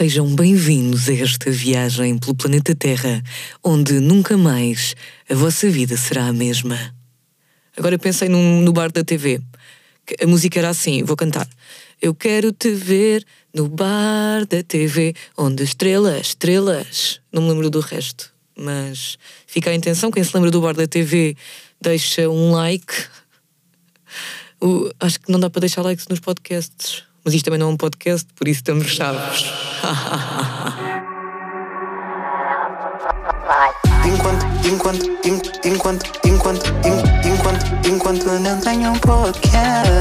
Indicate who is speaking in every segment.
Speaker 1: Sejam bem-vindos a esta viagem pelo planeta Terra, onde nunca mais a vossa vida será a mesma. Agora pensei num, no bar da TV. A música era assim, vou cantar. Eu quero te ver no bar da TV, onde estrelas, estrelas. Não me lembro do resto, mas fica a intenção. Quem se lembra do bar da TV, deixa um like. O, acho que não dá para deixar likes nos podcasts. Mas isto também não é um podcast, por isso estamos chaves.
Speaker 2: Enquanto, enquanto, enquanto, enquanto, enquanto, enquanto, enquanto não tenho um podcast.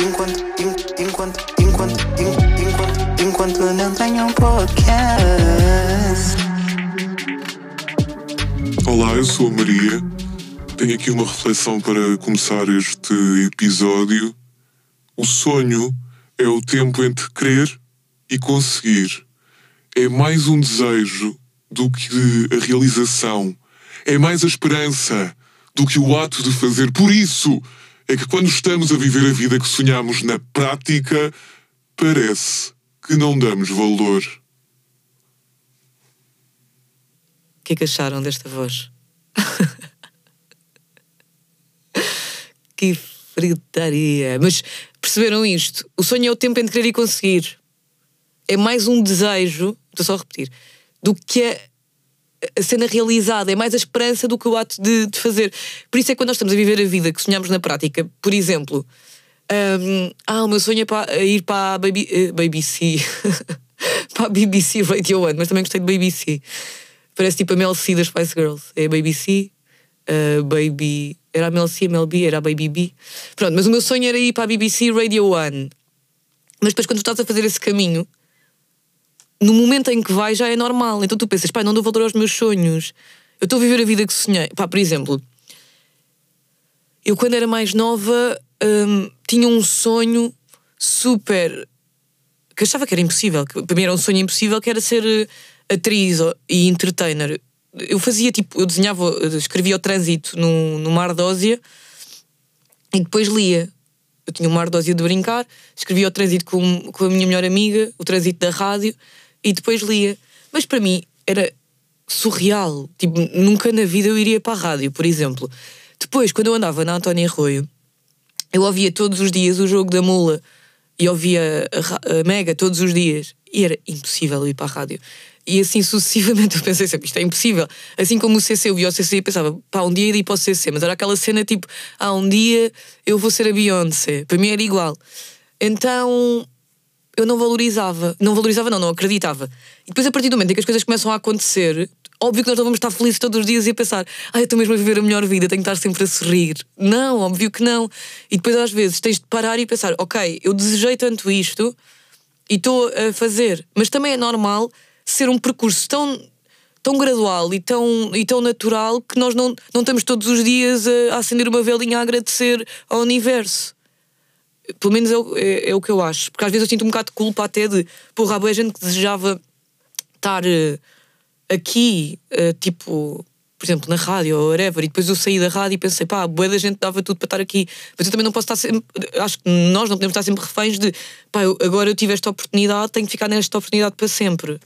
Speaker 2: Enquanto, enquanto, enquanto, enquanto, enquanto, enquanto não tenho um podcast.
Speaker 3: Olá, eu sou a Maria. Tenho aqui uma reflexão para começar este episódio. O sonho é o tempo entre querer e conseguir. É mais um desejo do que a realização. É mais a esperança do que o ato de fazer. Por isso é que quando estamos a viver a vida que sonhamos na prática, parece que não damos valor.
Speaker 1: O que é que acharam desta voz? que fritaria! Mas perceberam isto? O sonho é o tempo entre querer e conseguir. É mais um desejo, estou só a repetir, do que a, a cena realizada. É mais a esperança do que o ato de, de, fazer. Por isso é que quando nós estamos a viver a vida que sonhamos na prática, por exemplo, um, ah, o meu sonho é para, ir para a Baby, uh, BBC. para a BBC Radio One, mas também gostei de BBC. Parece tipo a Mel C das Spice Girls. É a BBC, uh, Baby. Era a Mel B, era a Baby B. Pronto, mas o meu sonho era ir para a BBC Radio One. Mas depois, quando estás a fazer esse caminho, no momento em que vai já é normal. Então tu pensas, pai, não dou valor aos meus sonhos. Eu estou a viver a vida que sonhei. Pá, por exemplo, eu quando era mais nova hum, tinha um sonho super. que achava que era impossível. Que para mim era um sonho impossível, que era ser eh, atriz e entertainer. Eu fazia tipo, eu desenhava, escrevia o trânsito no, no Mar Dósia e depois lia. Eu tinha uma ardósia de brincar, escrevia o trânsito com, com a minha melhor amiga, o trânsito da rádio, e depois lia. Mas para mim era surreal. Tipo, nunca na vida eu iria para a rádio, por exemplo. Depois, quando eu andava na Antónia Arroio, eu ouvia todos os dias o jogo da mula e ouvia a, a Mega todos os dias. E era impossível ir para a rádio. E assim sucessivamente eu pensei sempre, isto é impossível. Assim como o CC, eu via o CC e pensava, pá, um dia ir para o CC, mas era aquela cena tipo, ah, um dia eu vou ser a Beyoncé. Para mim era igual. Então eu não valorizava. Não valorizava, não, não acreditava. E depois, a partir do momento em que as coisas começam a acontecer, óbvio que nós não vamos estar felizes todos os dias e a pensar, ah, eu estou mesmo a viver a melhor vida, tenho que estar sempre a sorrir. Não, óbvio que não. E depois, às vezes, tens de parar e pensar, ok, eu desejei tanto isto e estou a fazer, mas também é normal ser um percurso tão, tão gradual e tão, e tão natural que nós não, não estamos todos os dias a, a acender uma velinha a agradecer ao universo. Pelo menos é, é, é, o que eu acho. Porque às vezes eu sinto um bocado de culpa até de porra, a gente que desejava estar uh, aqui, uh, tipo, por exemplo, na rádio ou whatever, e depois eu saí da rádio e pensei, pá, boa da gente dava tudo para estar aqui, mas eu também não posso estar sempre, acho que nós não podemos estar sempre reféns de, pá, eu, agora eu tive esta oportunidade, tenho que ficar nesta oportunidade para sempre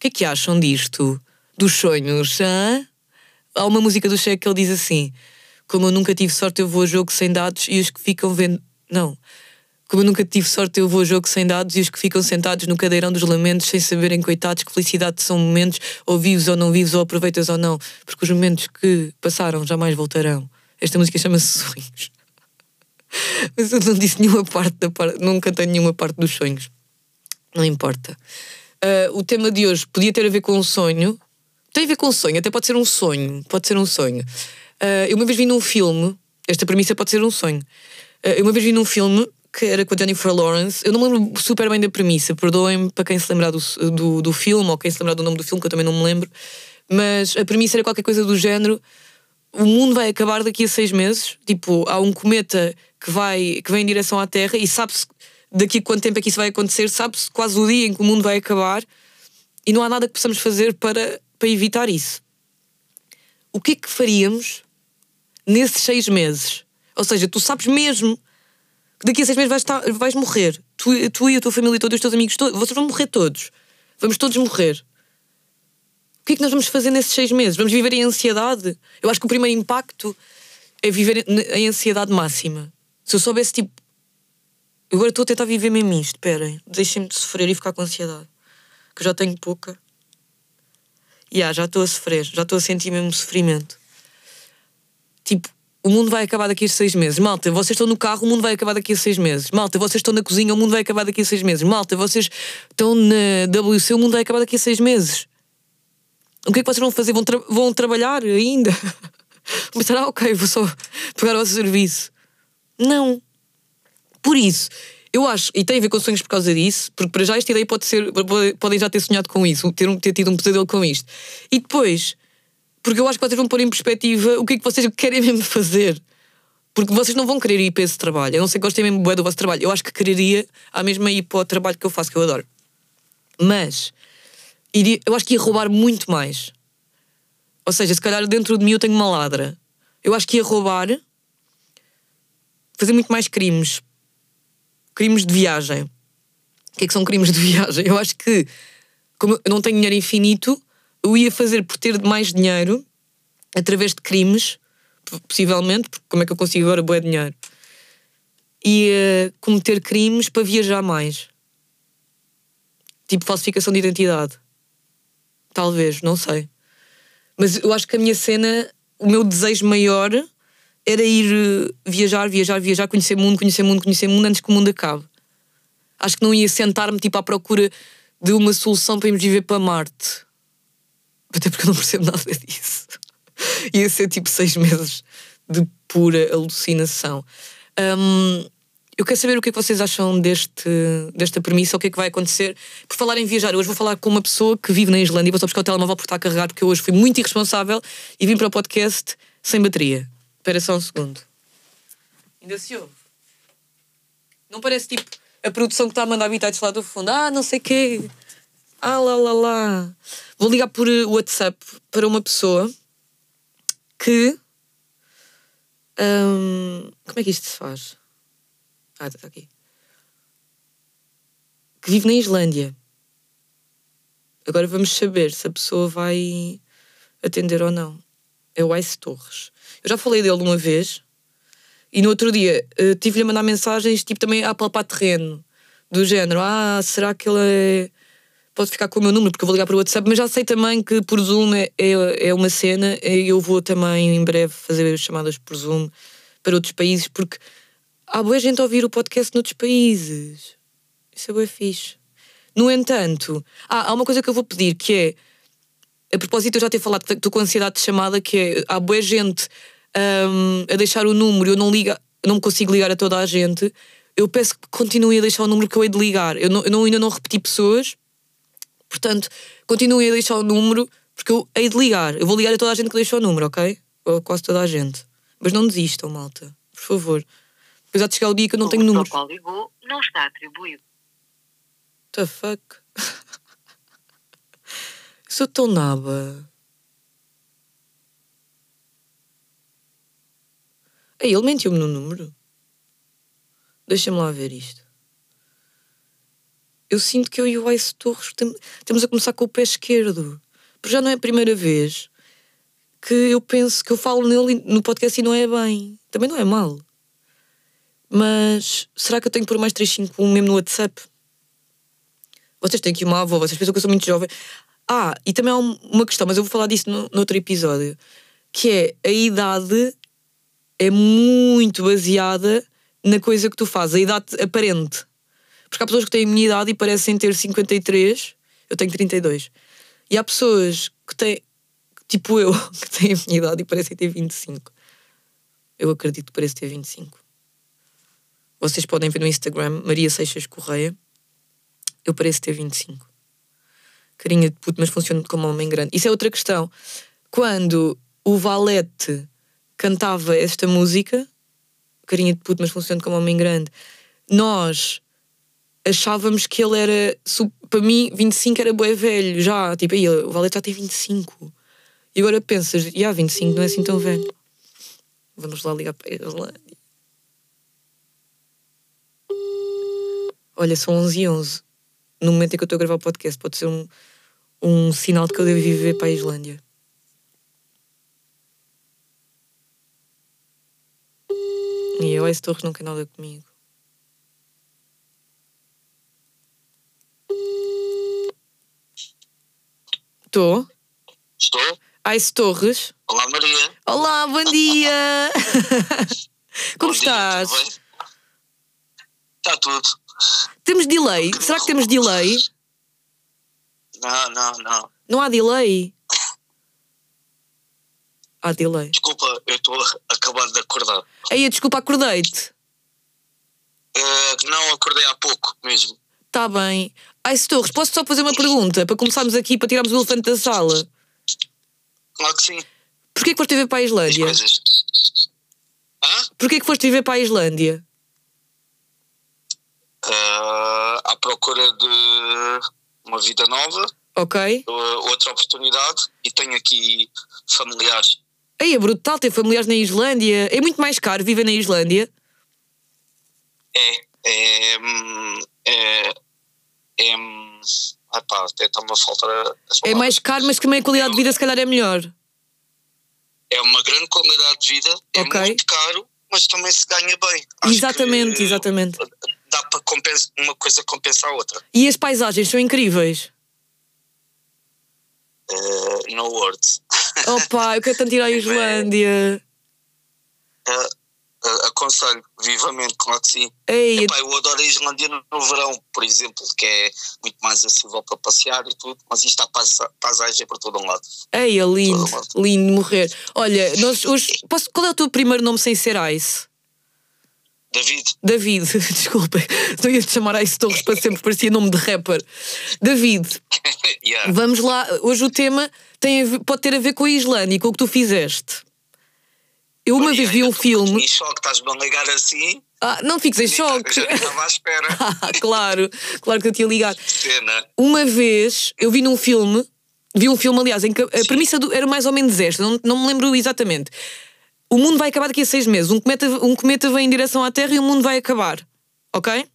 Speaker 1: que é que acham disto? Dos sonhos? Hã? Há uma música do Cheque que ele diz assim: Como eu nunca tive sorte, eu vou a jogo sem dados e os que ficam vendo. Não. Como eu nunca tive sorte, eu vou a jogo sem dados e os que ficam sentados no cadeirão dos lamentos sem saberem, coitados, que felicidade são momentos, ou vivos ou não vivos, ou aproveitas ou não, porque os momentos que passaram jamais voltarão. Esta música chama-se Sonhos. Mas eu não disse nenhuma parte da parte, nenhuma parte dos sonhos. Não importa. Uh, o tema de hoje podia ter a ver com um sonho. Tem a ver com um sonho, até pode ser um sonho. Pode ser um sonho. Uh, eu uma vez vi num filme, esta premissa pode ser um sonho. Uh, eu uma vez vi num filme que era com a Jennifer Lawrence. Eu não me lembro super bem da premissa, perdoem-me para quem se lembrar do, do, do, filme ou quem se lembrar do nome do filme, que eu também não me lembro. Mas a premissa era qualquer coisa do género. O mundo vai acabar daqui a seis meses. Tipo, há um cometa que, vai, que vem em direção à Terra e sabe-se daqui a quanto tempo é que isso vai acontecer, sabe-se quase o dia em que o mundo vai acabar e não há nada que possamos fazer para, para evitar isso. O que é que faríamos nesses seis meses? Ou seja, tu sabes mesmo que daqui a seis meses vais, estar, vais morrer. Tu, tu e a tua família toda, os teus amigos todos, vocês vão morrer todos. Vamos todos morrer. O que é que nós vamos fazer nesses seis meses? Vamos viver em ansiedade? Eu acho que o primeiro impacto é viver em ansiedade máxima. Se eu soubesse, tipo. Eu Agora estou a tentar viver mesmo isto, esperem. Deixem-me de sofrer e ficar com ansiedade. Que eu já tenho pouca. Ya, já estou a sofrer. Já estou a sentir mesmo sofrimento. Tipo, o mundo vai acabar daqui a seis meses. Malta, vocês estão no carro, o mundo vai acabar daqui a seis meses. Malta, vocês estão na cozinha, o mundo vai acabar daqui a seis meses. Malta, vocês estão na WC, o mundo vai acabar daqui a seis meses. O que é que vocês vão fazer? Vão, tra- vão trabalhar ainda? Vão pensar, ah, ok, vou só pegar o serviço. Não. Por isso, eu acho, e tem a ver com sonhos por causa disso, porque para já esta ideia pode ser, pode- podem já ter sonhado com isso, ter, um- ter tido um pesadelo com isto. E depois, porque eu acho que vocês vão pôr em perspectiva o que é que vocês querem mesmo fazer. Porque vocês não vão querer ir para esse trabalho. Eu não sei que gostem mesmo bué do vosso trabalho. Eu acho que quereria a mesma ir para o trabalho que eu faço, que eu adoro. Mas iria, eu acho que ia roubar muito mais. Ou seja, se calhar dentro de mim eu tenho uma ladra. Eu acho que ia roubar, fazer muito mais crimes. Crimes de viagem. O que é que são crimes de viagem? Eu acho que, como eu não tenho dinheiro infinito, eu ia fazer por ter mais dinheiro através de crimes, possivelmente, porque como é que eu consigo agora bué dinheiro? Ia cometer crimes para viajar mais. Tipo falsificação de identidade. Talvez, não sei. Mas eu acho que a minha cena, o meu desejo maior era ir eh, viajar, viajar, viajar, conhecer mundo, conhecer mundo, conhecer mundo antes que o mundo acabe. Acho que não ia sentar-me tipo à procura de uma solução para irmos viver para Marte. Até porque eu não percebo nada disso. ia ser tipo seis meses de pura alucinação. Hum, eu quero saber o que é que vocês acham deste, desta premissa, o que é que vai acontecer. Por falar em viajar, hoje vou falar com uma pessoa que vive na Islândia e vou só buscar o telemóvel por estar a carregar, porque eu hoje fui muito irresponsável e vim para o podcast sem bateria. Espera só um segundo. Ainda se ouve? Não parece tipo a produção que está a mandar habitats lá do fundo. Ah, não sei quê. Ah, lá, lá, lá. Vou ligar por eh, WhatsApp para uma pessoa que. hum, como é que isto se faz? Ah, está aqui. Que vive na Islândia. Agora vamos saber se a pessoa vai atender ou não. É o Ice Torres. Eu já falei dele uma vez e no outro dia eh, tive-lhe a mandar mensagens tipo também a palpar terreno. Do género, ah, será que ele é. Pode ficar com o meu número porque eu vou ligar para o WhatsApp, mas já sei também que por Zoom é, é, é uma cena e eu vou também em breve fazer chamadas por Zoom para outros países porque há boa gente a ouvir o podcast noutros países. Isso é bem fixe. No entanto, ah, há uma coisa que eu vou pedir que é a propósito, eu já ter falado que estou com ansiedade de chamada, que é há boa gente hum, a deixar o número, eu não, liga, não consigo ligar a toda a gente. Eu peço que continue a deixar o número que eu hei de ligar. Eu, não, eu não- ainda não repeti pessoas, portanto, continuem a deixar o número, porque eu hei de ligar. Eu vou ligar a toda a gente que deixou o número, ok? Ou a quase toda a gente. Mas não desistam, malta, por favor. Há de chegar o dia que eu não tenho
Speaker 4: O
Speaker 1: números.
Speaker 4: qual ligou não está atribuído.
Speaker 1: the fuck? Sou tão naba. Ele mentiu-me no número. Deixa-me lá ver isto. Eu sinto que eu e o Ice Torres tem- temos a começar com o pé esquerdo. Porque já não é a primeira vez que eu penso que eu falo nele no podcast e não é bem. Também não é mal. Mas será que eu tenho que pôr mais 351 mesmo no WhatsApp? Vocês têm aqui uma avó, vocês pensam que eu sou muito jovem. Ah, e também há um- uma questão, mas eu vou falar disso no, no outro episódio, que é a idade é muito baseada na coisa que tu fazes, a idade aparente. Porque há pessoas que têm a minha idade e parecem ter 53, eu tenho 32. E há pessoas que têm, tipo eu, que têm a minha idade e parecem ter 25. Eu acredito que pareço ter 25. Vocês podem ver no Instagram, Maria Seixas Correia. Eu pareço ter 25. Carinha de puto, mas funciono como homem grande. Isso é outra questão. Quando o Valete cantava esta música, carinha de puto, mas funciono como homem grande, nós achávamos que ele era. Para mim, 25 era bué velho, já. Tipo, aí, o Valete já tem 25. E agora pensas, e ah, 25 não é assim tão velho. Vamos lá ligar para Islândia. Olha, são 11 e 11. No momento em que eu estou a gravar o podcast, pode ser um, um sinal de que eu devo viver para a Islândia. E eu, esse Torres não quer nada comigo. Estou?
Speaker 5: Estou?
Speaker 1: Ice Torres.
Speaker 5: Olá, Maria.
Speaker 1: Olá, bom dia! Como
Speaker 5: Bom dia,
Speaker 1: estás?
Speaker 5: tudo bem? Está tudo.
Speaker 1: Temos delay? Será que temos delay?
Speaker 5: Não, não, não.
Speaker 1: Não há delay? Há delay.
Speaker 5: Desculpa, eu estou acabado de acordar.
Speaker 1: Aí, desculpa, acordei-te.
Speaker 5: Eh, não, acordei há pouco mesmo.
Speaker 1: Tá bem. Ice Torres, posso só fazer uma pergunta para começarmos aqui, para tirarmos o elefante da sala?
Speaker 5: Claro que sim.
Speaker 1: Porquê que foste viver para a Islândia?
Speaker 5: Hã?
Speaker 1: Porquê que foste viver para a Islândia?
Speaker 5: Eh, à procura de uma vida nova,
Speaker 1: Ok?
Speaker 5: eh, outra oportunidade e tenho aqui familiares.
Speaker 1: Aí é brutal ter familiares na Islândia. É muito mais caro viver na Islândia.
Speaker 5: É, é, é, é, ah pá, até está-me a faltar a-
Speaker 1: É mais caro, mas também a qualidade de vida se calhar é melhor.
Speaker 5: é uma grande qualidade de vida, é
Speaker 1: Ok.
Speaker 5: muito caro, mas também se ganha bem. Acho
Speaker 1: Exatamente,
Speaker 5: que
Speaker 1: exatamente.
Speaker 5: Dá para compensar, uma coisa compensar a outra.
Speaker 1: E as paisagens são incríveis.
Speaker 5: Eh, no words.
Speaker 1: Opa, eu quero tanto ir à Islândia.
Speaker 5: Eh, eh, aconselho vivamente, claro que sim.
Speaker 1: Ei,
Speaker 5: Epá, eu adoro a Islândia no, no verão, por exemplo, que é muito mais acessível para passear e tudo, mas isto há paisa- paisagem por todo um lado.
Speaker 1: ei, é lindo,
Speaker 5: Todo mundo.
Speaker 1: lindo morrer. Olha, nós hoje. Posso, qual é o teu primeiro nome sem ser Ice?
Speaker 5: David,
Speaker 1: David, desculpa, não ia te chamar Ice Torres para sempre, parecia nome de rapper. David,
Speaker 5: yeah.
Speaker 1: vamos lá. Hoje o tema tem a ver- pode ter a ver com a Islândia e com o que tu fizeste. Eu uma vez vi um filme.
Speaker 5: Em choque, estás-me a ligar assim.
Speaker 1: Ah, não fiques em choque.
Speaker 5: Eu já estava à espera.
Speaker 1: Ah, claro, claro que eu tinha ligado.
Speaker 5: Cena.
Speaker 1: Uma vez eu vi num filme, vi um filme, aliás, em que a premissa do- era mais ou menos esta, não, não me lembro exatamente. O mundo vai acabar daqui a seis meses. Um cometa, um cometa vem em direção à Terra e o mundo vai acabar. Ok?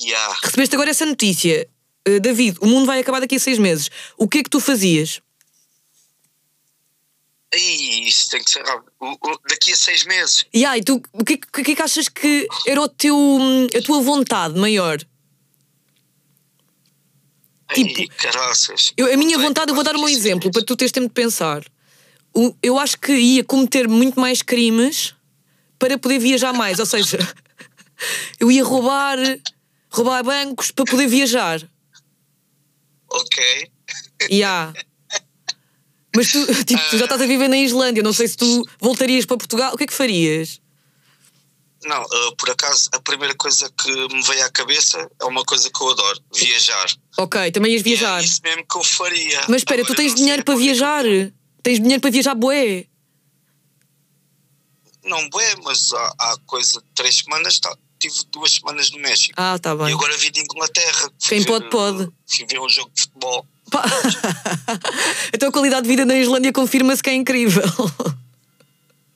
Speaker 5: Yeah.
Speaker 1: Recebeste agora essa notícia. Uh, David, o mundo vai acabar daqui a seis meses. O que é que tu fazias?
Speaker 5: Ih, isso tem que ser rápido. O- o- daqui a seis meses.
Speaker 1: E aí, tu, o que, é que- o que é que achas que era o teu, hum, a tua vontade maior? Tipo,
Speaker 5: Ai, caraças.
Speaker 1: Eu, a minha vontade, eu vou dar um exemplo para tu teres tempo de pensar. Eu acho que ia cometer muito mais crimes para poder viajar mais. Ou seja, eu ia roubar, roubar bancos para poder viajar.
Speaker 5: Ok.
Speaker 1: Há. Mas tu, tipo, tu já estás a viver na Islândia, não sei se tu voltarias para Portugal, o que é que farias?
Speaker 5: Não, uh, por acaso, a primeira coisa que me veio à cabeça é uma coisa que eu adoro: viajar.
Speaker 1: Ok, também ias viajar.
Speaker 5: É isso mesmo que eu faria.
Speaker 1: Mas espera, tu
Speaker 5: Agora,
Speaker 1: tens
Speaker 5: não sei
Speaker 1: dinheiro para
Speaker 5: é que eu-
Speaker 1: viajar? Tens dinheiro para viajar, boé?
Speaker 5: Não, é, mas há, há coisa de três semanas, tá, tive duas semanas no México.
Speaker 1: Ah,
Speaker 5: E
Speaker 1: bem.
Speaker 5: agora vim de Inglaterra.
Speaker 1: Quem
Speaker 5: ver,
Speaker 1: pode, pode.
Speaker 5: uh, Fui ver um jogo de futebol.
Speaker 1: Pá. então a qualidade de vida na Islândia confirma-se que é incrível.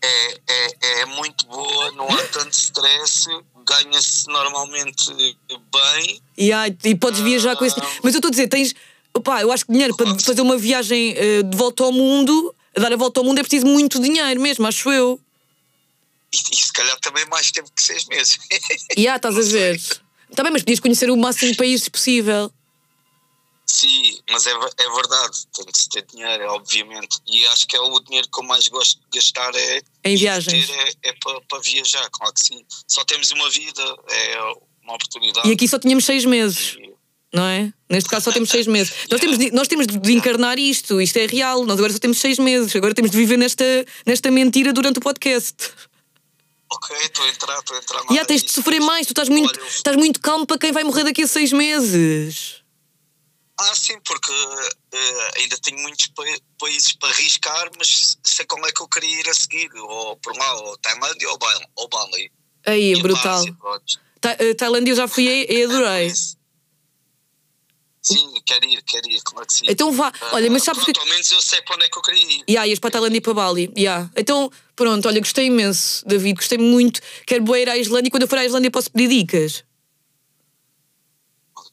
Speaker 5: É, é, é muito boa, não há tanto stress, ganha-se normalmente bem.
Speaker 1: E, ai, e podes viajar com esse. Mas eu estou a dizer, tens. Opá, eu acho que dinheiro para fazer uma viagem eh, de volta ao mundo, dar a volta ao mundo é preciso muito dinheiro mesmo, acho eu.
Speaker 5: E, e se calhar também mais tempo que seis meses.
Speaker 1: E ah, estás a ver. Está bem, mas podias conhecer o máximo de países possível.
Speaker 5: Sim, mas é, é verdade, tem que se ter dinheiro, obviamente. E acho que é o dinheiro que eu mais gosto de gastar é
Speaker 1: Em viagens.
Speaker 5: é, é para, para viajar, claro que sim. Só temos uma vida, é uma oportunidade.
Speaker 1: E aqui só tínhamos seis meses,
Speaker 5: E-
Speaker 1: não é? Neste caso só temos seis meses. Nós temos, de, nós temos de encarnar isto, isto é real. Nós agora só temos seis meses. Agora temos de viver nesta, nesta mentira durante o podcast.
Speaker 5: Ok, estou a entrar, estou a entrar
Speaker 1: E há, tens de sofrer mais, tu estás muito,
Speaker 5: Olha,
Speaker 1: estás muito calmo para quem vai morrer daqui a seis meses.
Speaker 5: Ah, sim, porque eh, ainda tenho muitos pa- países para arriscar, mas sei como é que eu queria ir a seguir, ou por lá, ou Tailândia ou Bali.
Speaker 1: Aí,
Speaker 5: E
Speaker 1: brutal. Eh, Tailândia eu já fui e adorei.
Speaker 5: Sim, quero ir, quero ir, claro que sim.
Speaker 1: Então vá,
Speaker 5: Ah,
Speaker 1: olha, mas sabes que.
Speaker 5: pronto, ao menos eu sei para onde é que eu queria ir.
Speaker 1: Ya, ias para a Tailândia e para Bali. Ya. Então, pronto, olha, gostei imenso, David, gostei muito. Quero boa ir à Islândia e quando eu for à Islândia posso pedir dicas.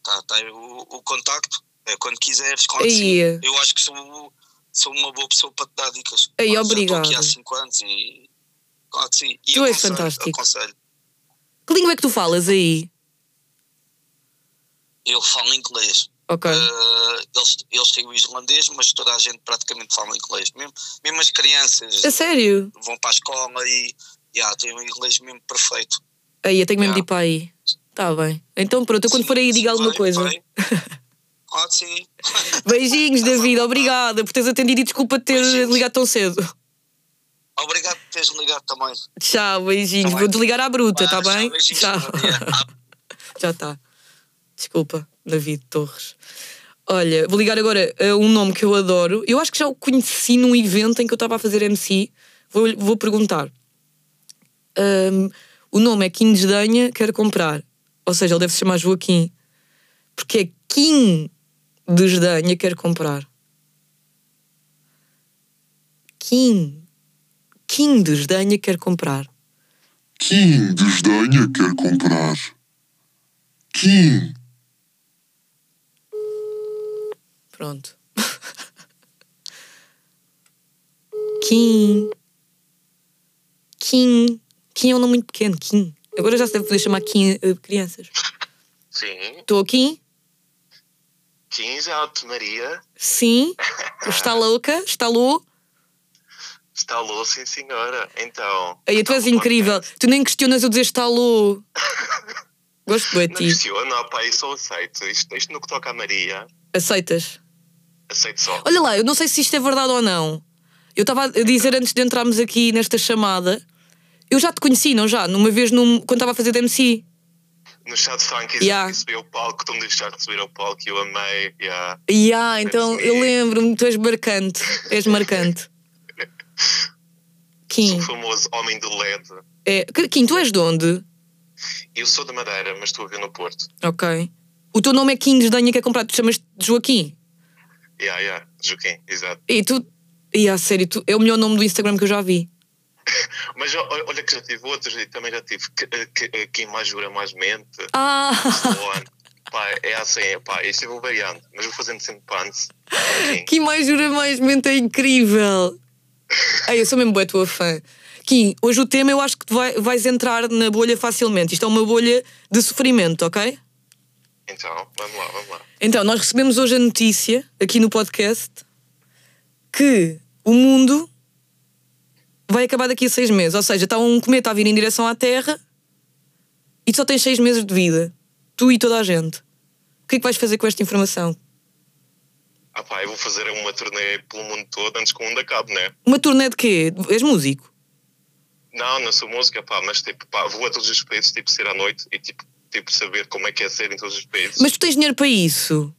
Speaker 5: tá, tá o, o contacto. É quando quiseres, claro que sim. Eu acho que sou, sou uma boa pessoa para te dar dicas.
Speaker 1: Aí,
Speaker 5: Claro,
Speaker 1: obrigada.
Speaker 5: Estou aqui há 5 anos e. Claro que sim. E
Speaker 1: Tu és
Speaker 5: aconselho,
Speaker 1: fantástico.
Speaker 5: Aconselho.
Speaker 1: Que língua é que tu falas aí?
Speaker 5: Eu falo inglês.
Speaker 1: Ok.
Speaker 5: Eh, eles, eles têm o islandês, mas toda a gente praticamente fala inglês. Mesmo, mesmo as crianças
Speaker 1: A sério?
Speaker 5: vão para a escola e yeah, têm o inglês mesmo perfeito.
Speaker 1: Aí, eu tenho mesmo de
Speaker 5: Yeah.
Speaker 1: ir para aí. Está bem. Então pronto, eu quando
Speaker 5: Sim,
Speaker 1: for aí
Speaker 5: sim,
Speaker 1: diga alguma coisa.
Speaker 5: Claro que sim.
Speaker 1: Beijinhos, David. Obrigada por teres atendido e desculpa ter
Speaker 5: Beijinhos.
Speaker 1: ligado tão cedo.
Speaker 5: Obrigado por teres ligado também.
Speaker 1: Tchau, beijinhos.
Speaker 5: Tá bem.
Speaker 1: Vou desligar à bruta, está bem?
Speaker 5: beijinhos,
Speaker 1: Tchau. Já está. Desculpa, David Torres. Olha, vou ligar agora a um nome que eu adoro. Eu acho que já o conheci num evento em que eu estava a fazer MC. Vou, vou perguntar. Ahm, o nome é Kim Desdenha, quer comprar. Ou seja, ele deve se chamar Joaquim. Porque é Kim Desdenha, quer comprar. Kim. Kim Desdenha, quer comprar.
Speaker 3: Kim desdenha quer comprar. Kim.
Speaker 1: Pronto. Kim. Kim. Kim é um nome muito pequeno, Kim. Agora já se deve poder chamar Kim a crianças.
Speaker 6: Sim,
Speaker 1: Estou aqui?
Speaker 6: 15 Alto Maria.
Speaker 1: Sim. Está louca? Está louco,
Speaker 6: sim senhora. Então.
Speaker 1: Aí tu és
Speaker 6: então,
Speaker 1: incrível. Tu nem questionas eu dizer está louco. Gosto de
Speaker 6: Não
Speaker 1: ti.
Speaker 6: questiona, pá, eu aceito. Isto, isto no que toca a Maria,
Speaker 1: Aceitas?
Speaker 6: Aceito só.
Speaker 1: Olha lá, eu não sei se isto é verdade ou não. Eu estava a dizer antes de entrarmos aqui nesta chamada. Eu já te conheci, não já? Numa vez num, quando estava a fazer de MC.
Speaker 6: No chat funk,
Speaker 1: Yeah.
Speaker 6: yeah. subi ao palco, tu me deixaste subir ao palco e eu amei. Yeah.
Speaker 1: Ya, então eu lembro-me, tu és marcante. És marcante. Kim.
Speaker 6: Sou o famoso homem do LED.
Speaker 1: É, Kim, tu és de onde?
Speaker 6: Eu sou da Madeira, mas estou a ver no Porto.
Speaker 1: Ok. O teu nome é Kim Desdanha, que é comprado. Tu chamas de Joaquim.
Speaker 6: Yeah, yeah, Joaquim, exato.
Speaker 1: E tu. E a sério, tu, é o melhor nome do Instagram que eu já vi.
Speaker 6: Mas olha que já tive outros e também já tive que, que- quem mais jura mais mente.
Speaker 1: Ah!
Speaker 6: Pá, é assim, pá, isto eu vou variando, mas vou fazendo sempre pants.
Speaker 1: Kim mais jura mais mente é incrível. Ai, eu sou mesmo boa tua fã. Kim, hoje o tema eu acho que tu vai, vais entrar na bolha facilmente. Isto é uma bolha de sofrimento, ok?
Speaker 6: Então, vamos lá, vamos lá.
Speaker 1: Então, nós recebemos hoje a notícia, aqui no podcast, que o mundo vai acabar daqui a seis meses. Ou seja, está um cometa a vir em direção à Terra e só tens seis meses de vida. Tu e toda a gente. O que é que vais fazer com esta informação?
Speaker 6: Ah pá, eu vou fazer uma turnê pelo mundo todo antes que o mundo acabe, né?
Speaker 1: Uma turnê de quê? És músico?
Speaker 6: Não, não sou música, pá, mas tipo, pá, vou a todos os países, tipo, ser à noite e tipo, tipo saber como é que é ser em todos os países.
Speaker 1: Mas tu tens dinheiro para isso?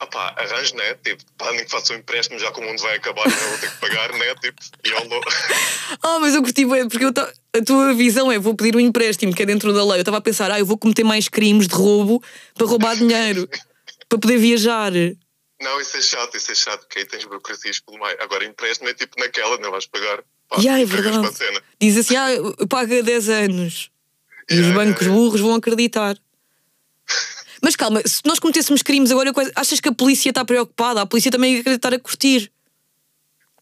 Speaker 6: Ah pá, arranjo, né? Tipo, pá, nem que faça um empréstimo já que o mundo vai acabar não vou ter que pagar, né? Tipo, e eu não...
Speaker 1: Ah, mas eu curti bem, porque eu ta- a tua visão é vou pedir um empréstimo que é dentro da lei. Eu estava a pensar, ah, eu vou cometer mais crimes de roubo para roubar dinheiro, para poder viajar.
Speaker 6: Não, isso é chato, isso é chato, porque aí tens burocracias pelo meio. Agora, empréstimo é tipo naquela, não vais pagar. Pá,
Speaker 1: Ya, é verdade. Diz assim, ah, há 10 anos. E os
Speaker 6: Ya, ya,
Speaker 1: bancos
Speaker 6: ya.
Speaker 1: burros vão acreditar. Mas calma, se nós cometêssemos crimes agora, achas que a polícia está preocupada? A polícia também ia acreditar a curtir.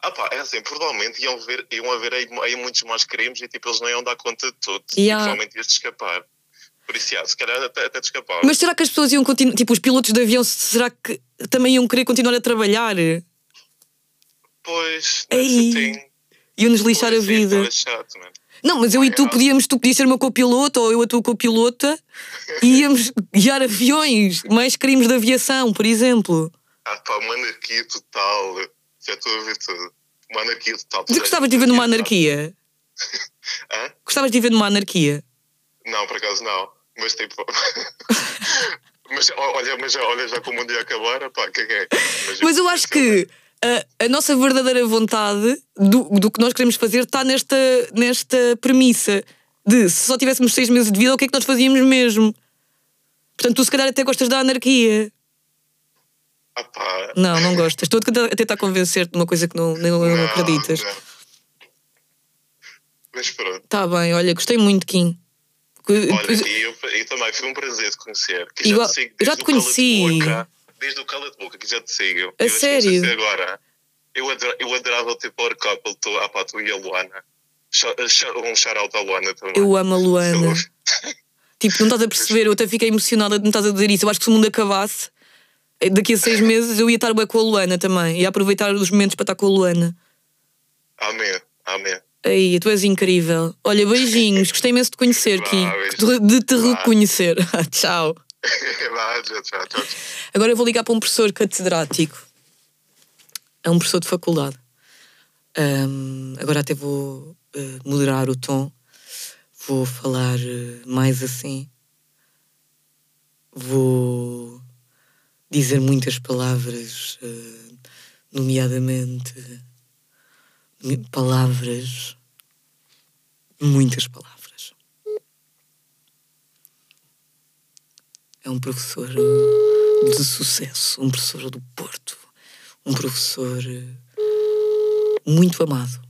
Speaker 6: Ah pá, é assim, provavelmente iam, ver, iam haver aí, aí muitos mais crimes e tipo, eles não iam dar conta de tudo.
Speaker 1: Ya.
Speaker 6: E provavelmente ias-te escapar. Por isso, se calhar até, até te escapar.
Speaker 1: Mas será que as pessoas iam continuar, tipo, os pilotos de avião, será que também iam querer continuar a trabalhar?
Speaker 6: Pois,
Speaker 1: Ei. Iam-nos lixar a
Speaker 6: Pois, sim,
Speaker 1: vida.
Speaker 6: então é chato, mano.
Speaker 1: Não, mas eu e tu podíamos, tu podias ser uma copilota ou eu a tua copilota e íamos guiar aviões, mais crimes de aviação, por exemplo.
Speaker 6: Ah pá, uma anarquia total. Já estou a ver tudo. Uma anarquia total.
Speaker 1: Mas tu gostavas de viver numa anarquia?
Speaker 6: Hã?
Speaker 1: Gostavas de viver numa anarquia?
Speaker 6: Não, por acaso não. Mas tipo. mas olha, mas já, olha, já como um dia acabar, pá, que é?
Speaker 1: Mas eu acho que a, a nossa verdadeira vontade do, do que nós queremos fazer está nesta, nesta premissa de se só tivéssemos seis meses de vida, o que é que nós fazíamos mesmo? Portanto, tu se calhar até gostas da anarquia.
Speaker 6: Pá.
Speaker 1: Não, não gostas. Estou a tentar, convencer-te de uma coisa que não, não, não acreditas.
Speaker 6: não. Mas pronto.
Speaker 1: Tá bem, olha, gostei muito, Kim.
Speaker 6: Olha, eu, eu também foi um prazer te conhecer.
Speaker 1: Igual-
Speaker 6: já te
Speaker 1: já te conheci.
Speaker 6: Desde o Cala de Boca, que já te sigo.
Speaker 1: A
Speaker 6: eu
Speaker 1: sério?
Speaker 6: não agora. Eu, adora, eu adorava o teu power couple, tu, ah, pá, tu e a Luana. Um shout-out à Luana também.
Speaker 1: eu amo a Luana.
Speaker 6: Eu-
Speaker 1: Tipo, não estás a perceber, eu até fiquei emocionada de me estás a dizer isso. Eu acho que se o mundo acabasse, daqui a seis meses eu ia estar bem com a Luana também. Ia aproveitar os momentos para estar com a Luana.
Speaker 6: Amém, amém.
Speaker 1: Aí, tu és incrível. Olha, beijinhos, gostei imenso de conhecer, Ki. De te reconhecer. Tchau.
Speaker 6: Tchau.
Speaker 1: Agora eu vou ligar para um professor catedrático. É um professor de faculdade. Ahm, agora até vou eh, moderar o tom. Vou falar eh, mais assim. Vou dizer muitas palavras, eh, nomeadamente nome- palavras, muitas palavras. É um professor eh, de sucesso, um professor do Porto, um professor eh, muito amado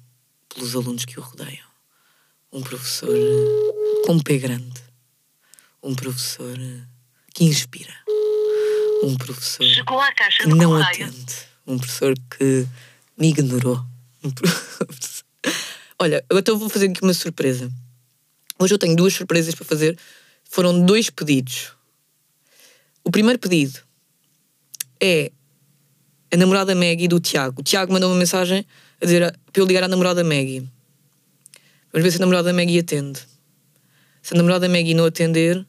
Speaker 1: pelos alunos que o rodeiam, um professor eh, com pé grande, um professor que inspira, um professor que não atende, um professor que me ignorou. Um professor- Olha, eu então vou fazer aqui uma surpresa. Hoje eu tenho duas surpresas para fazer. Foram dois pedidos. O primeiro pedido é a namorada Maggie do Tiago. O Tiago mandou uma mensagem a dizer para eu ligar à namorada Maggie. Vamos ver se a namorada Maggie atende. Se a namorada Maggie não atender,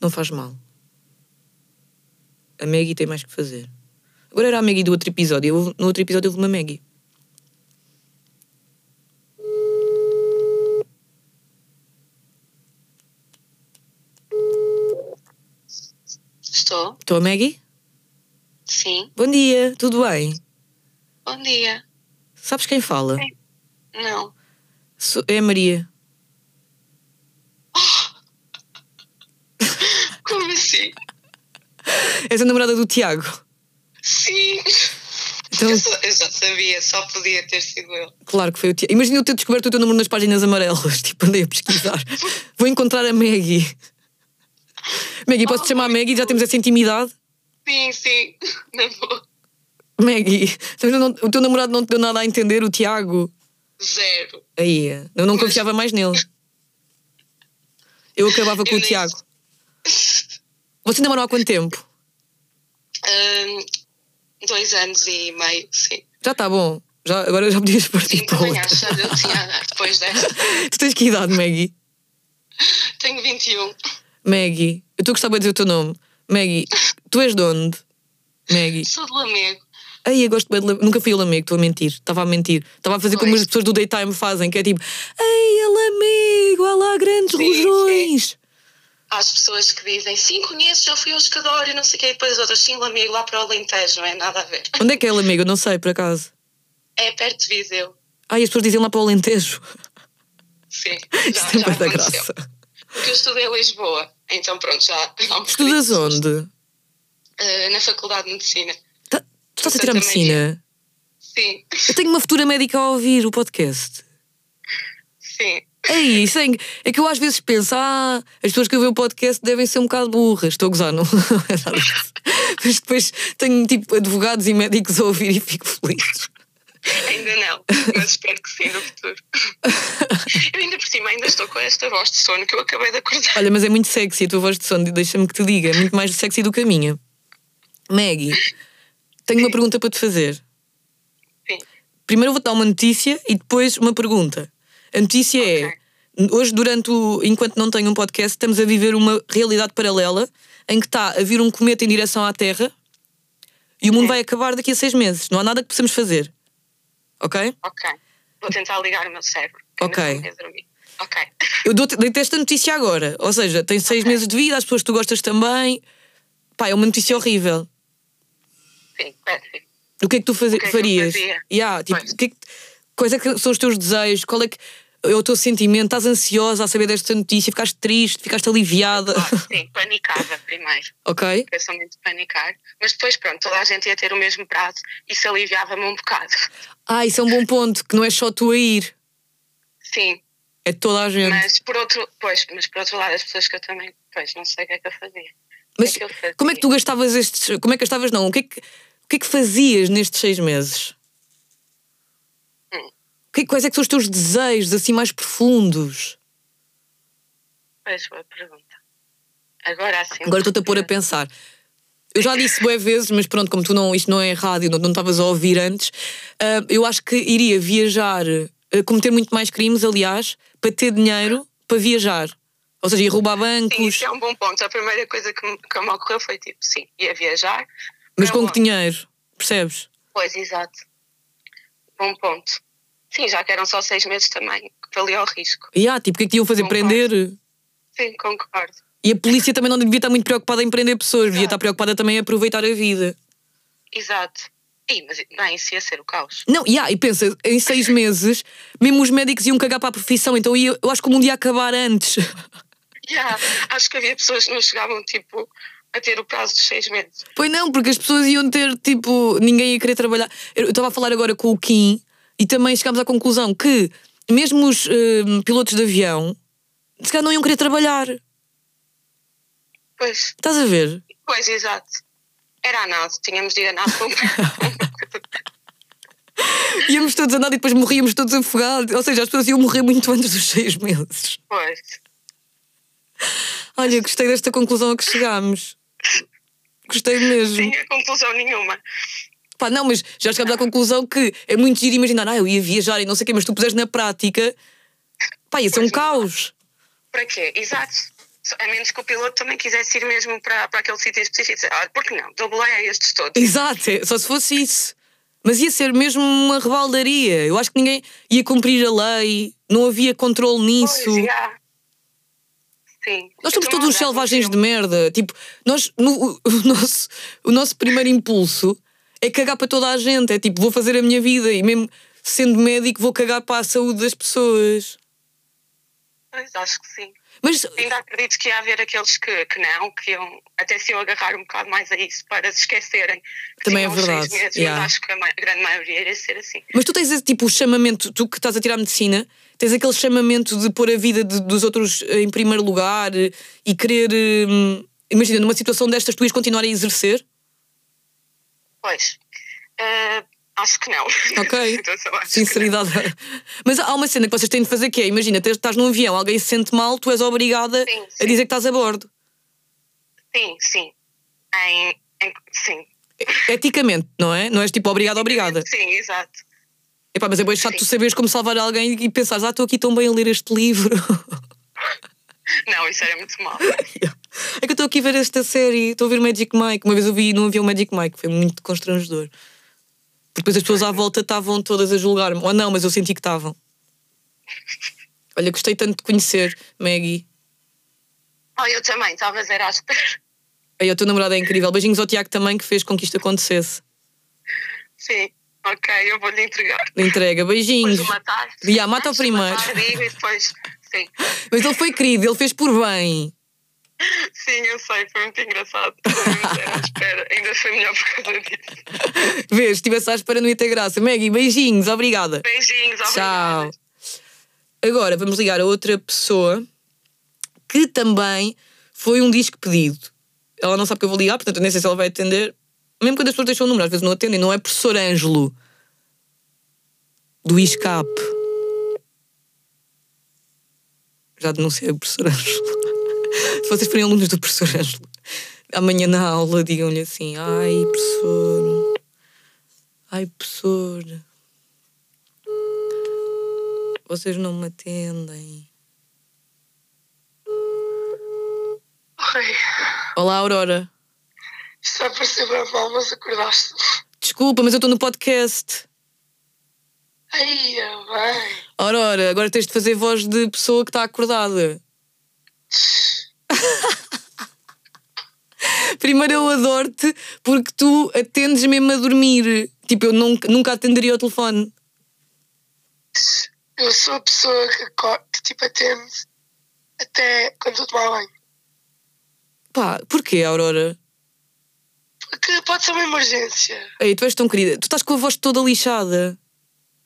Speaker 1: não faz mal. A Maggie tem mais que fazer. Agora era a Maggie do outro episódio. Eu- no outro episódio houve uma Maggie.
Speaker 7: Estou?
Speaker 1: Estou a Maggie?
Speaker 7: Sim.
Speaker 1: Bom dia, tudo bem?
Speaker 7: Bom dia.
Speaker 1: Sabes quem fala?
Speaker 7: Não.
Speaker 1: Sou- É a Maria.
Speaker 7: Como assim?
Speaker 1: És a namorada do Tiago.
Speaker 7: Sim.
Speaker 1: Então,
Speaker 7: Eu, só- eu já sabia, só podia ter sido eu.
Speaker 1: claro que foi o Tiago. Imagina eu ter descoberto o teu número nas páginas amarelas. Tipo, andei a pesquisar. Vou encontrar a Maggie. Maggie, posso te chamar Maggie? Já temos essa intimidade?
Speaker 7: Sim, sim. Na boa.
Speaker 1: Maggie, então o teu namorado não te deu nada a entender, o Tiago?
Speaker 7: Zero.
Speaker 1: Aí, eu não confiava mais nele. Eu acabava com
Speaker 7: Eu
Speaker 1: o
Speaker 7: nem-
Speaker 1: Tiago. Você namorou há quanto tempo?
Speaker 7: Ahn, dois anos e meio, sim.
Speaker 1: Já está bom. Já, agora já podias partir
Speaker 7: Sim,
Speaker 1: para
Speaker 7: também
Speaker 1: outra.
Speaker 7: acho. Já eu tinha, depois desta.
Speaker 1: Tu tens que idade, Maggie?
Speaker 7: Tenho 21.
Speaker 1: Maggie, eu estou a gostar de dizer o teu nome. Maggie, tu és de onde? Maggie.
Speaker 7: Sou do Lamego.
Speaker 1: Ai, eu gosto bem de Lamego. Nunca fui a Lamego, estou a mentir. Estava a mentir. Estava a fazer como
Speaker 7: Pois.
Speaker 1: as pessoas do daytime fazem, que é tipo, Ei, a Lamego, há lá grandes
Speaker 7: Sim,
Speaker 1: rojões.
Speaker 7: Há as pessoas que dizem, sim, conheço, já fui ao escadório, não sei o quê. E depois as outras, sim, Lamego, lá para o Alentejo, não é nada a ver.
Speaker 1: Onde é que é Lamego? Não sei, por acaso.
Speaker 7: É perto de Viseu.
Speaker 1: Ai, as pessoas dizem lá para o Alentejo.
Speaker 7: Sim.
Speaker 1: Isto
Speaker 7: Já,
Speaker 1: tem
Speaker 7: já
Speaker 1: muita
Speaker 7: aconteceu.
Speaker 1: graça.
Speaker 7: Porque eu estudei em Lisboa. Então pronto, já.
Speaker 1: Estudas onde?
Speaker 7: Ah, na Faculdade de Medicina.
Speaker 1: Tá- tu estás a tirar medicina?
Speaker 7: Sim,
Speaker 1: Eu tenho uma futura médica a ouvir o podcast.
Speaker 7: sim.
Speaker 1: É isso, é, é que eu às vezes penso, ah, as pessoas que ouvem o podcast devem ser um bocado burras. Estou a gozar, não, não é nada disso. Mas depois tenho tipo advogados e médicos a ouvir e fico feliz.
Speaker 7: Ainda não, mas espero que sim no futuro. Eu ainda por cima ainda estou com esta voz de sono que eu acabei de acordar.
Speaker 1: Olha, mas é muito sexy a tua voz de sono, deixa-me que te diga, é muito mais sexy do que a minha. Maggie, tenho uma pergunta para te fazer.
Speaker 7: Sim.
Speaker 1: Primeiro vou-te dar uma notícia e depois uma pergunta. A notícia é: hoje, durante o. Enquanto não tenho um podcast, estamos a viver uma realidade paralela em que está a vir um cometa em direção à Terra e o mundo vai acabar daqui a seis meses. Não há nada que possamos fazer. Ok?
Speaker 7: Ok. Vou tentar ligar o meu cérebro.
Speaker 1: Ok.
Speaker 7: Ok.
Speaker 1: Eu dei-te esta notícia agora. Ou seja, tens seis
Speaker 7: Ok.
Speaker 1: meses de vida, as pessoas que tu gostas também. Pá, é uma notícia horrível.
Speaker 7: Sim, péssimo.
Speaker 1: O que é que tu
Speaker 7: O que é que
Speaker 1: farias? Yeah, tipo,
Speaker 7: Pois.
Speaker 1: que é que- quais é que são os teus desejos? Qual é que é o teu sentimento? Estás ansiosa a saber desta notícia? Ficaste triste? Ficaste aliviada?
Speaker 7: Claro, sim, panicava primeiro.
Speaker 1: ok?
Speaker 7: Eu sou muito panicar. Mas depois, pronto, toda a gente ia ter o mesmo prazo. Isso aliviava-me um bocado.
Speaker 1: Ah, isso é um bom ponto, que não é só tu a ir.
Speaker 7: Sim.
Speaker 1: É toda a gente.
Speaker 7: Mas por outro, pois, mas por outro lado, as pessoas que eu também, pois, não sei o que é que eu fazia.
Speaker 1: Mas
Speaker 7: que eu fazia?
Speaker 1: como é que tu gastavas estes. Como é que gastavas, não? O que é que, o que, é que fazias nestes seis meses?
Speaker 7: Hum.
Speaker 1: Que, quais é que são os teus desejos assim mais profundos?
Speaker 7: Pois, boa pergunta. Agora assim.
Speaker 1: Agora estou-te a pôr a pensar. Eu já disse boas vezes, mas pronto, como tu não, isto não é rádio, não estavas a ouvir antes, ah, eu acho que iria viajar, ah, cometer muito mais crimes, aliás, para ter dinheiro para viajar. Ou seja, ia roubar
Speaker 7: Sim,
Speaker 1: bancos,
Speaker 7: isso é um bom ponto. A primeira coisa que me, que me ocorreu foi tipo, sim, ia viajar.
Speaker 1: mas com que dinheiro? Percebes?
Speaker 7: Pois, exato. Bom ponto. Sim, já que eram só seis meses também, que valia o risco.
Speaker 1: E ah, tipo, o que é que iam fazer?
Speaker 7: Concordo.
Speaker 1: Prender?
Speaker 7: Sim, concordo.
Speaker 1: E a polícia também não devia estar muito preocupada em prender pessoas, devia estar preocupada também em aproveitar a vida.
Speaker 7: Exato. Ih, mas bem, isso ia ser o caos.
Speaker 1: Não, yeah, e pensa, em seis meses, mesmo os médicos iam cagar para a profissão, então ia- eu acho que o mundo ia acabar antes.
Speaker 7: Yeah, acho que havia pessoas que não chegavam, tipo, a ter o prazo de seis meses.
Speaker 1: Pois não, porque as pessoas iam ter, tipo, ninguém ia querer trabalhar. Eu estava a falar agora com o Kim e também chegámos à conclusão que mesmo os hum, pilotos de avião, se calhar não iam querer trabalhar.
Speaker 7: Pois,
Speaker 1: Estás a ver?
Speaker 7: pois, exato. Era a nado, tínhamos de ir a com
Speaker 1: Íamos todos a nada e depois morríamos todos afogados. Ou seja, as pessoas iam morrer muito antes dos seis meses.
Speaker 7: Pois.
Speaker 1: Olha, gostei desta conclusão a que chegámos. Gostei mesmo.
Speaker 7: Sem a conclusão nenhuma.
Speaker 1: Pá, não, mas já chegámos à conclusão que é muito giro imaginar, ah, eu ia viajar e não sei o quê, mas tu puseres na prática, pá, ia ser um
Speaker 7: não.
Speaker 1: caos.
Speaker 7: Para quê? Exato. A menos que o piloto também quisesse ir mesmo para, para aquele sítio específico e dizer, ah, por que não? Doblei a estes todos.
Speaker 1: Exato, é, só se fosse isso. Mas ia ser mesmo uma rebaldaria. Eu acho que ninguém ia cumprir a lei, não havia controle nisso.
Speaker 7: Pois, já. Sim.
Speaker 1: Nós somos
Speaker 7: Eu
Speaker 1: todos uns selvagens de merda. Tipo, nós, no- o, o nosso, o nosso primeiro impulso é cagar para toda a gente. É tipo, vou fazer a minha vida e mesmo sendo médico vou cagar para a saúde das pessoas.
Speaker 7: Pois, acho que sim.
Speaker 1: Mas
Speaker 7: Ainda acredito que ia haver aqueles que, que não, que iam, até se iam agarrar um bocado mais a isso para se esquecerem. que
Speaker 1: Também é verdade,
Speaker 7: Meses,
Speaker 1: yeah.
Speaker 7: Acho que a, ma- grande maioria iria ser assim.
Speaker 1: Mas tu tens esse tipo o chamamento, tu que estás a tirar medicina, tens aquele chamamento de pôr a vida de- dos outros eh, em primeiro lugar eh, e querer. hum, imagina, numa situação destas, tu ias continuar a exercer?
Speaker 7: Pois. Ah, acho que não.
Speaker 1: Ok.
Speaker 7: Acho que não.
Speaker 1: Sinceridade. Mas há uma cena que vocês têm de fazer que é: imagina, estás num avião, alguém se sente mal, tu és obrigada
Speaker 7: Sim,
Speaker 1: a
Speaker 7: sim.
Speaker 1: dizer que estás a bordo.
Speaker 7: Sim, sim. Em, em- sim.
Speaker 1: Eticamente, não é? Não és tipo obrigada, obrigada.
Speaker 7: Sim, exato.
Speaker 1: Epá, mas é bem chato
Speaker 7: Sim.
Speaker 1: tu saberes como salvar alguém e pensares, ah, estou aqui tão bem a ler este livro.
Speaker 7: Não, isso era muito mal.
Speaker 1: É que eu estou aqui a ver esta série, estou a ver Magic Mike. Uma vez eu vi num avião Magic Mike, foi muito constrangedor. Porque depois as pessoas à volta estavam todas a julgar-me. Ou não, mas eu senti que estavam. Olha, gostei tanto de conhecer, Maggie.
Speaker 7: Oh, eu também, talvez era.
Speaker 1: Aí, o teu namorado é incrível. Beijinhos ao Tiago também, que fez com que isto acontecesse.
Speaker 7: Sim, ok, eu vou-lhe entregar.
Speaker 1: Entrega, beijinhos.
Speaker 7: Depois matar.
Speaker 1: Mata o primeiro.
Speaker 7: matar, e depois. Sim,
Speaker 1: Mas ele foi querido, ele fez por bem.
Speaker 7: Sim, eu sei, foi muito engraçado. Espera. Ainda foi melhor por causa disso.
Speaker 1: Vês, se estivesse à espera não ia ter graça. Maggie, beijinhos, obrigada.
Speaker 7: Beijinhos,
Speaker 1: Tchau.
Speaker 7: obrigada.
Speaker 1: Agora vamos ligar a outra pessoa que também foi um disco pedido. Ela não sabe que eu vou ligar, portanto eu nem sei se ela vai atender. Mesmo quando as pessoas deixam o número, às vezes não atendem. Não é professor Ângelo do ISCAP. Já denunciei o professor Ângelo. Se vocês forem alunos do professor Ângelo, amanhã na aula digam-lhe assim: Ai, professor. Ai, professor. Vocês não me atendem.
Speaker 7: Oi,
Speaker 1: Olá, Aurora.
Speaker 7: isto vai parecer mal, mas acordaste.
Speaker 1: Desculpa, mas eu estou no podcast.
Speaker 7: Ai, bem.
Speaker 1: Aurora, agora tens de fazer voz de pessoa que está acordada. Primeiro eu adoro-te porque tu atendes mesmo a dormir. Tipo, eu nunca, nunca atenderia o telefone.
Speaker 8: Eu sou a pessoa que, que tipo atende até quando estou a tomar banho.
Speaker 1: Pá, porquê, Aurora?
Speaker 8: Porque pode ser uma emergência.
Speaker 1: Ei, tu és tão querida. Tu estás com a voz toda lixada.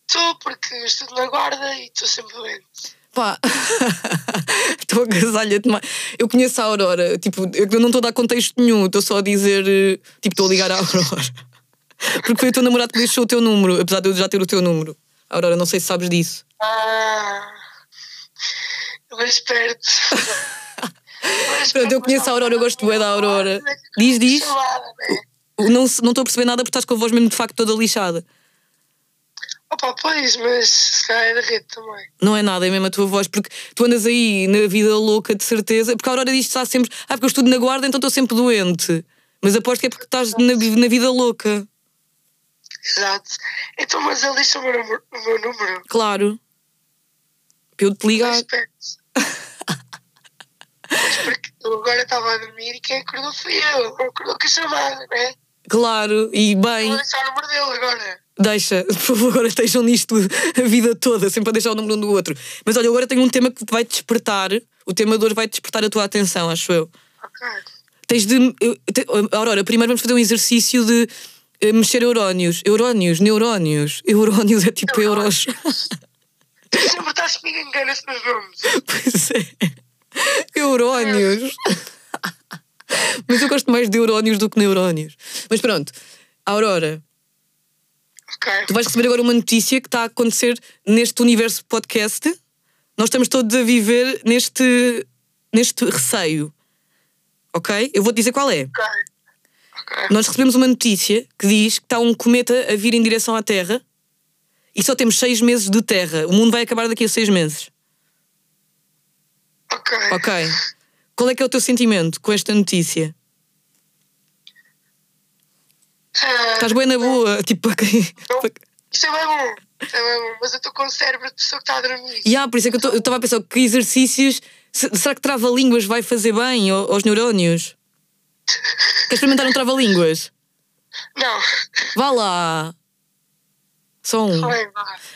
Speaker 8: Estou porque estou na guarda e estou sempre doente.
Speaker 1: Pá, estou agasalha demais. Eu conheço a Aurora, tipo, eu não estou a dar contexto nenhum, estou só a dizer, eh, tipo, estou a ligar à Aurora. Porque foi o teu namorado que deixou o teu número, apesar de eu já ter o teu número. Aurora, não sei se sabes disso.
Speaker 8: Ah, vejo perto.
Speaker 1: Pronto, eu conheço a Aurora, eu gosto bué da Aurora. Diz, diz. Não se- não estou a perceber nada porque estás com a voz mesmo de facto toda lixada.
Speaker 8: Opa, pois, mas se calhar é da rede também.
Speaker 1: Não é nada, é mesmo a tua voz, porque tu andas aí na vida louca de certeza. Porque a Aurora diz que está sempre. Ah, porque eu estudo na guarda, então estou sempre doente. Mas aposto que é porque estás na, na vida louca.
Speaker 8: Exato. Então, mas ele deixa o meu número. O meu número.
Speaker 1: Claro. Para eu te ligar.
Speaker 8: Mas porque eu agora estava a dormir e quem acordou fui eu. Não acordou com a chamada, né?
Speaker 1: Claro, e bem.
Speaker 8: Vou deixar o número dele agora.
Speaker 1: Deixa, por favor, agora estejam nisto a vida toda, sempre a deixar o número um do outro. Mas olha, agora tenho um tema que vai despertar. O tema de hoje vai despertar a tua atenção, acho eu.
Speaker 8: Ok.
Speaker 1: Tens de. te- Aurora, primeiro vamos fazer um exercício de eh, mexer eurónios. Eurónios, neurónios. Eurónios é tipo euros.
Speaker 8: Tu sempre estás comigo engana-se nos nomes.
Speaker 1: pois é. Eurónios. Mas eu gosto mais de eurónios do que neurónios. Mas pronto, Aurora,
Speaker 8: Ok.
Speaker 1: tu vais receber agora uma notícia que está a acontecer neste universo podcast. Nós estamos todos a viver neste, neste receio. Ok? Eu vou-te dizer qual é.
Speaker 8: Ok. Ok.
Speaker 1: Nós recebemos uma notícia que diz que está um cometa a vir em direção à Terra e só temos seis meses de Terra. O mundo vai acabar daqui a seis meses.
Speaker 8: Ok.
Speaker 1: Ok. Qual é que é o teu sentimento com esta notícia?
Speaker 8: Ah,
Speaker 1: Estás bem na boa? Tipo,
Speaker 8: Isto é bem bom. Isto é bem bom. Mas eu estou com o cérebro de pessoa que está a dormir.
Speaker 1: E há, por isso é que eu estava a pensar que exercícios. se- Será que trava-línguas vai fazer bem ao- aos neurónios? Queres experimentar um trava-línguas?
Speaker 8: Não.
Speaker 1: Vá lá. Só um.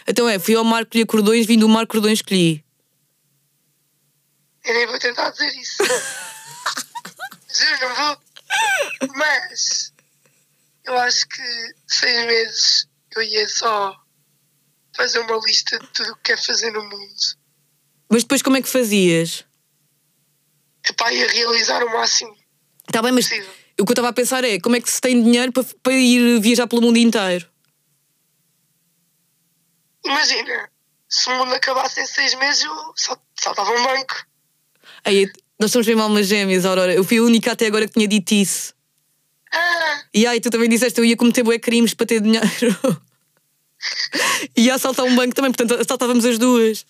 Speaker 1: Então é, fui ao Marco Colher Cordões, vim do Marco Cordões escolhi.
Speaker 8: Eu nem vou tentar dizer isso. Juro, não vou. Mas eu acho que seis meses eu ia só fazer uma lista de tudo o que quer fazer no mundo.
Speaker 1: Mas depois como é que fazias?
Speaker 8: Epá, ia realizar o máximo
Speaker 1: Está bem, mas
Speaker 8: possível.
Speaker 1: o que eu estava a pensar é como é que se tem dinheiro para, para ir viajar pelo mundo inteiro?
Speaker 8: Imagina, se o mundo acabasse em seis meses, eu só, só estava um banco.
Speaker 1: Aí, nós somos mesmo almas gêmeas, Aurora. Eu fui a única até agora que tinha dito isso.
Speaker 8: Ah,
Speaker 1: E aí, tu também disseste eu ia cometer bué crimes para ter dinheiro. e ia assaltar um banco também, portanto assaltávamos as duas.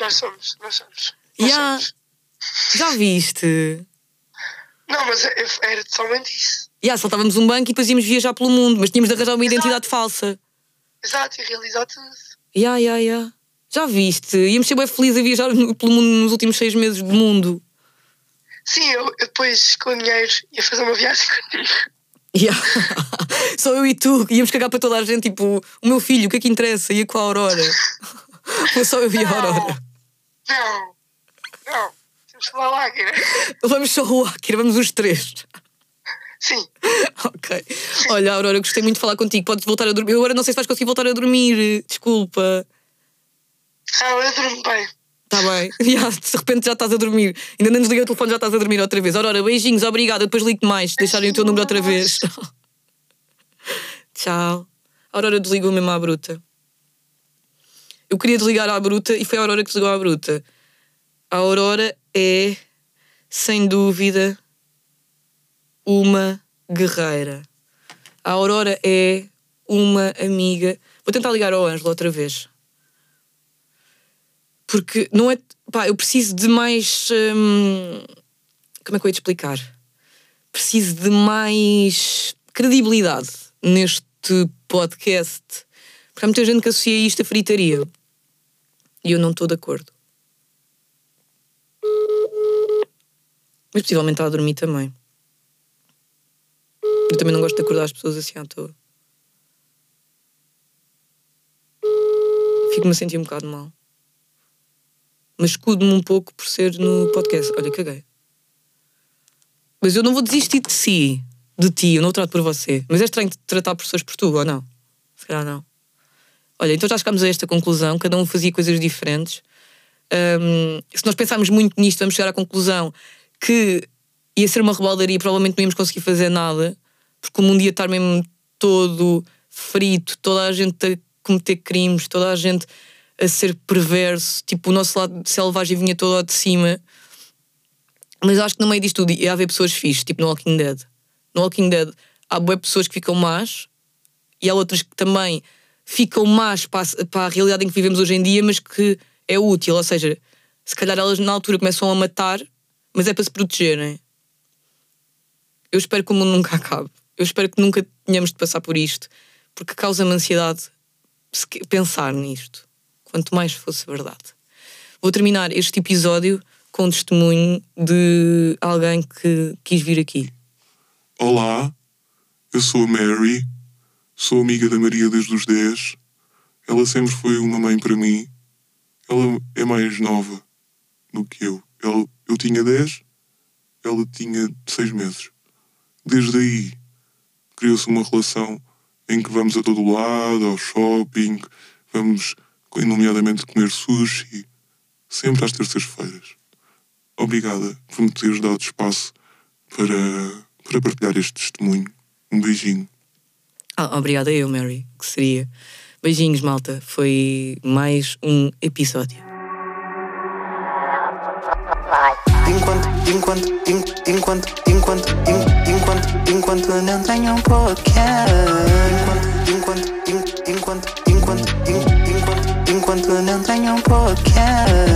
Speaker 8: nós somos, nós somos. Nós
Speaker 1: Ya.
Speaker 8: somos.
Speaker 1: Já viste?
Speaker 8: Não, mas é- era somente isso.
Speaker 1: E assaltávamos um banco e depois íamos viajar pelo mundo, mas tínhamos de arranjar uma identidade falsa.
Speaker 8: Exato, e realizar tudo.
Speaker 1: Ya, ya, ya. Já viste? Íamos ser bem felizes a viajar pelo mundo nos últimos seis meses do mundo.
Speaker 8: Sim, eu, eu depois com o dinheiro ia fazer uma viagem contigo.
Speaker 1: Ya. Só eu e tu, íamos cagar para toda a gente, tipo, o meu filho, o que é que interessa? Ia com a Aurora. Só eu e a Aurora.
Speaker 8: Não, não. Temos que lá, Kira.
Speaker 1: Vamos só o Akira, vamos os três.
Speaker 8: Sim,
Speaker 1: Ok. Olha, Aurora, gostei muito de falar contigo. Podes voltar a dormir. Eu agora não sei se vais conseguir voltar a dormir. Desculpa.
Speaker 8: Ah, eu durmo bem.
Speaker 1: Está bem. Ya, de repente já estás a dormir. Ainda não desliguei o telefone, já estás a dormir outra vez. Aurora, beijinhos, obrigada. Depois ligo-te mais. se Deixarem o teu número outra vez. Tchau. A Aurora desligou mesmo à bruta. Eu queria desligar à bruta e foi a Aurora que desligou à bruta. A Aurora é, sem dúvida, uma guerreira. A Aurora é uma amiga. Vou tentar ligar ao Ângelo outra vez. Porque não é. Pá, eu preciso de mais. hum, como é que eu ia te explicar? Preciso de mais credibilidade neste podcast. Porque há muita gente que associa isto a fritaria. E eu não estou de acordo. Mas possivelmente está a dormir também. Eu também não gosto de acordar as pessoas assim à toa. Fico-me a sentir um bocado mal. Mas escudo-me um pouco por ser no podcast. Olha, caguei. Mas eu não vou desistir de si. De ti, eu não trato por você. Mas é estranho tratar pessoas por tu, ou não? Se calhar não. Olha, então já chegámos a esta conclusão. Cada um fazia coisas diferentes. hum, se nós pensarmos muito nisto, vamos chegar à conclusão que ia ser uma rebaldaria, provavelmente não íamos conseguir fazer nada, porque o mundo ia estar mesmo todo frito, toda a gente a cometer crimes, toda a gente a ser perverso, tipo, o nosso lado selvagem vinha todo ao de cima. Mas acho que no meio disto tudo ia haver pessoas fixes, tipo no Walking Dead. No Walking Dead há boas pessoas que ficam más e há outras que também ficam más para a, para a realidade em que vivemos hoje em dia, mas que é útil. Ou seja, se calhar elas na altura começam a matar, mas é para se protegerem. Eu espero que o mundo nunca acabe. Eu espero que nunca tenhamos de passar por isto, porque causa-me ansiedade pensar nisto. Quanto mais fosse verdade. Vou terminar este episódio com um testemunho de alguém que quis vir aqui.
Speaker 3: Olá, eu sou a Mary, sou amiga da Maria desde os 10. Ela sempre foi uma mãe para mim. Ela é mais nova do que eu. Ela- eu tinha 10, ela tinha 6 meses. Desde aí criou-se uma relação em que vamos a todo lado, ao shopping, vamos, nomeadamente, comer sushi, sempre às terças-feiras. Obrigada por me teres dado espaço para, para partilhar este testemunho. Um beijinho.
Speaker 1: Ah, obrigada eu, Mary, que seria. Beijinhos, malta. Foi mais um episódio.
Speaker 2: Enquanto, enquanto, en- enquanto, enquanto, en- enquanto, enquanto não tenho um podcast. Enquanto,